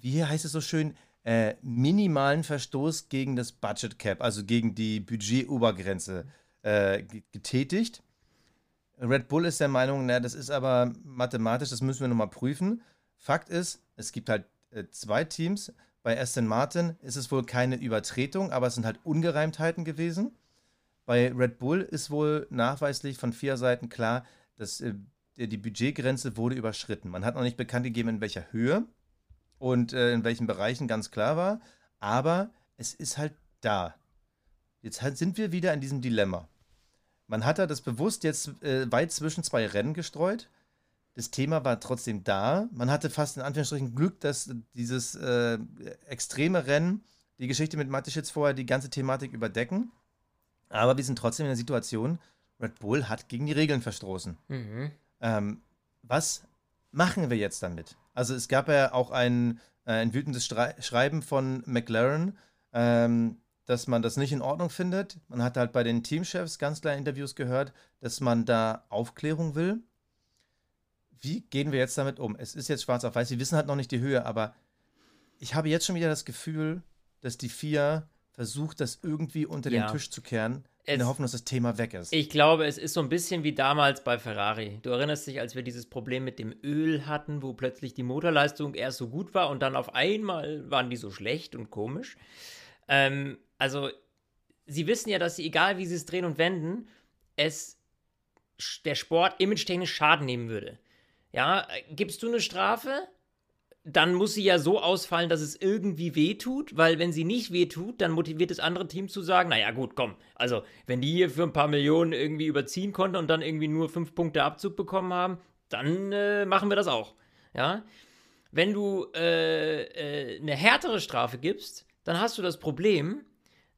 wie heißt es so schön, äh, minimalen Verstoß gegen das Budget Cap, also gegen die Budgetobergrenze äh, getätigt. Red Bull ist der Meinung, na, das ist aber mathematisch, das müssen wir nochmal prüfen. Fakt ist, es gibt halt äh, zwei Teams. Bei Aston Martin ist es wohl keine Übertretung, aber es sind halt Ungereimtheiten gewesen. Bei Red Bull ist wohl nachweislich von vier Seiten klar, dass äh, die Budgetgrenze wurde überschritten. Man hat noch nicht bekannt gegeben, in welcher Höhe und äh, in welchen Bereichen ganz klar war, aber es ist halt da. Jetzt halt sind wir wieder in diesem Dilemma. Man hat da das bewusst jetzt äh, weit zwischen zwei Rennen gestreut. Das Thema war trotzdem da. Man hatte fast in Anführungsstrichen Glück, dass dieses äh, extreme Rennen, die Geschichte mit Mateschitz vorher, die ganze Thematik überdecken. Aber wir sind trotzdem in der Situation, Red Bull hat gegen die Regeln verstoßen. Mhm. Ähm, was machen wir jetzt damit? Also es gab ja auch ein, äh, ein wütendes Strei Schreiben von McLaren, ähm, dass man das nicht in Ordnung findet. Man hat halt bei den Teamchefs ganz klar Interviews gehört, dass man da Aufklärung will. Wie gehen wir jetzt damit um? Es ist jetzt schwarz auf weiß, wir wissen halt noch nicht die Höhe, aber ich habe jetzt schon wieder das Gefühl, dass die vier versucht, das irgendwie unter ja. den Tisch zu kehren, in der Hoffnung, dass das Thema weg ist. Ich glaube, es ist so ein bisschen wie damals bei Ferrari. Du erinnerst dich, als wir dieses Problem mit dem Öl hatten, wo plötzlich die Motorleistung erst so gut war und dann auf einmal waren die so schlecht und komisch. Ähm, also, sie wissen ja, dass sie, egal wie sie es drehen und wenden, es der Sport image-technisch Schaden nehmen würde. Ja, gibst du eine Strafe? Dann muss sie ja so ausfallen, dass es irgendwie wehtut, weil wenn sie nicht wehtut, dann motiviert das andere Team zu sagen, naja gut, komm, also wenn die hier für ein paar Millionen irgendwie überziehen konnten und dann irgendwie nur fünf Punkte Abzug bekommen haben, dann äh, machen wir das auch. Ja, wenn du äh, äh, eine härtere Strafe gibst, dann hast du das Problem,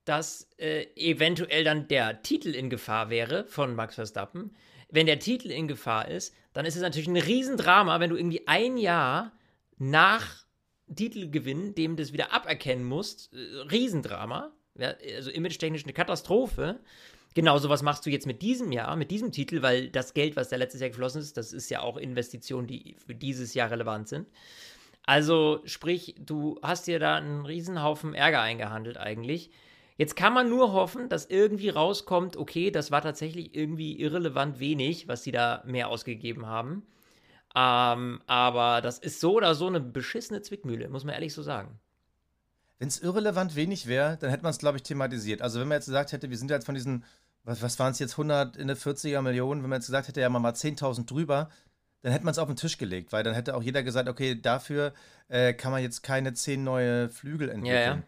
dass äh, eventuell dann der Titel in Gefahr wäre von Max Verstappen. Wenn der Titel in Gefahr ist, dann ist es natürlich ein Riesendrama, wenn du irgendwie ein Jahr nach Titelgewinn dem das wieder aberkennen musst. Äh, Riesendrama. Ja, also image-technisch eine Katastrophe. Genauso was machst du jetzt mit diesem Jahr, mit diesem Titel, weil das Geld, was da letztes Jahr geflossen ist, das ist ja auch Investitionen, die für dieses Jahr relevant sind. Also sprich, du hast dir da einen Riesenhaufen Ärger eingehandelt eigentlich. Jetzt kann man nur hoffen, dass irgendwie rauskommt, okay, das war tatsächlich irgendwie irrelevant wenig, was sie da mehr ausgegeben haben. Ähm, aber das ist so oder so eine beschissene Zwickmühle, muss man ehrlich so sagen. Wenn es irrelevant wenig wäre, dann hätte man es, glaube ich, thematisiert. Also, wenn man jetzt gesagt hätte, wir sind jetzt von diesen, was, was waren es jetzt, 100 in der 40er Millionen, wenn man jetzt gesagt hätte, ja, mal 10.000 drüber, dann hätte man es auf den Tisch gelegt, weil dann hätte auch jeder gesagt, okay, dafür äh, kann man jetzt keine 10 neue Flügel entwickeln. Ja, ja.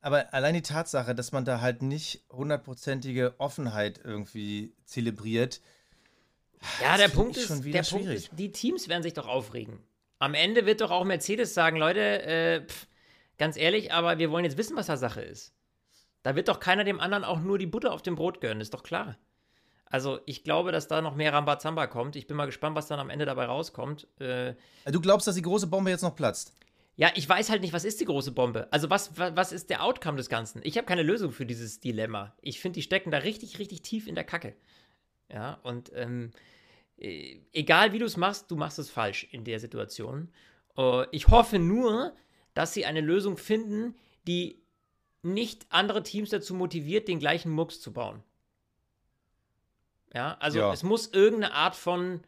Aber allein die Tatsache, dass man da halt nicht hundertprozentige Offenheit irgendwie zelebriert, ja, der Punkt ist, der Punkt ist, die Teams werden sich doch aufregen. Am Ende wird doch auch Mercedes sagen, Leute, äh, pff, ganz ehrlich, aber wir wollen jetzt wissen, was da Sache ist. Da wird doch keiner dem anderen auch nur die Butter auf dem Brot gönnen, ist doch klar. Also ich glaube, dass da noch mehr Rambazamba kommt. Ich bin mal gespannt, was dann am Ende dabei rauskommt. Äh, du glaubst, dass die große Bombe jetzt noch platzt? Ja, ich weiß halt nicht, was ist die große Bombe? Also was, was ist der Outcome des Ganzen? Ich habe keine Lösung für dieses Dilemma. Ich finde, die stecken da richtig, richtig tief in der Kacke. Ja, und ähm, äh, egal wie du es machst, du machst es falsch in der Situation. Uh, ich hoffe nur, dass sie eine Lösung finden, die nicht andere Teams dazu motiviert, den gleichen Mucks zu bauen. Ja, also ja. es muss irgendeine Art von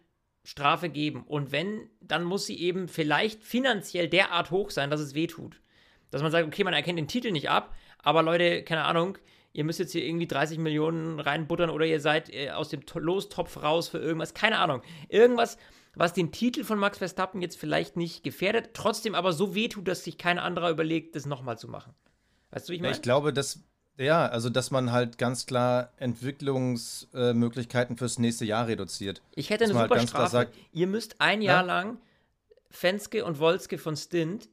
Strafe geben. Und wenn, dann muss sie eben vielleicht finanziell derart hoch sein, dass es weh tut. Dass man sagt, okay, man erkennt den Titel nicht ab, aber Leute, keine Ahnung, ihr müsst jetzt hier irgendwie 30 Millionen reinbuttern oder ihr seid äh, aus dem Lostopf raus für irgendwas, keine Ahnung. Irgendwas, was den Titel von Max Verstappen jetzt vielleicht nicht gefährdet, trotzdem aber so wehtut, dass sich kein anderer überlegt, das nochmal zu machen. Weißt du, wie ich meine? Ich glaube, dass, ja, also dass man halt ganz klar Entwicklungsmöglichkeiten fürs nächste Jahr reduziert. Ich hätte eine super halt Strafe. Sagt, ihr müsst ein Jahr ja? lang Fenske und Wolski von Stint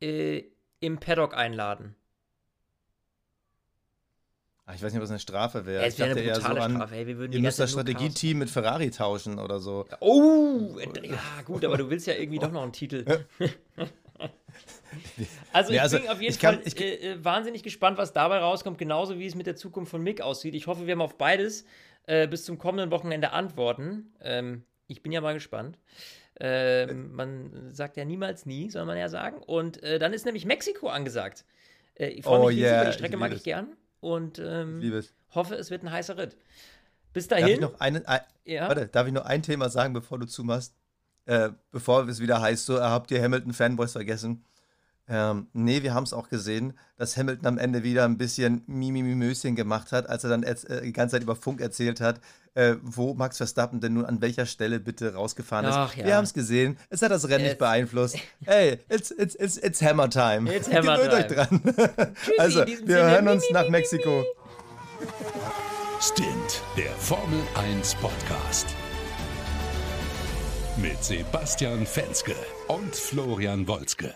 äh, im Paddock einladen. Ach, ich weiß nicht, was eine Strafe wäre. Ja, ich dachte eher so an, Strafe. Hey, wir würden ihr müsst das Strategieteam mit Ferrari tauschen oder so. Oh, ja gut, aber du willst ja irgendwie doch noch einen Titel. also ich ja, also, bin auf jeden Fall kann, ich, äh, äh, wahnsinnig gespannt, was dabei rauskommt, genauso wie es mit der Zukunft von Mick aussieht. Ich hoffe, wir haben auf beides äh, bis zum kommenden Wochenende Antworten. Ähm, ich bin ja mal gespannt. Ähm, man sagt ja niemals nie, soll man ja sagen. Und äh, dann ist nämlich Mexiko angesagt. Äh, ich freue mich oh, yeah. über die Strecke, mag ich gern und ähm, hoffe, es wird ein heißer Ritt. Bis dahin. Darf ich noch, einen, ein, ja? warte, darf ich noch ein Thema sagen, bevor du zumachst? Äh, bevor es wieder heißt, so habt ihr Hamilton-Fanboys vergessen. Ähm, nee, wir haben es auch gesehen, dass Hamilton am Ende wieder ein bisschen Mimimimöschen gemacht hat, als er dann äh, die ganze Zeit über Funk erzählt hat, äh, wo Max Verstappen denn nun an welcher Stelle bitte rausgefahren ist. Ach, ja. Wir haben es gesehen, es hat das Rennen nicht beeinflusst. Hey, it's, it's, it's, it's Hammer Time. It's Hammer Gewöhnt euch dran. also, in diesem wir Sinne. hören uns Mi, mi, nach mi, mi, Mexiko. Stint, der Formel 1 Podcast. Mit Sebastian Fenske und Florian Wolzke.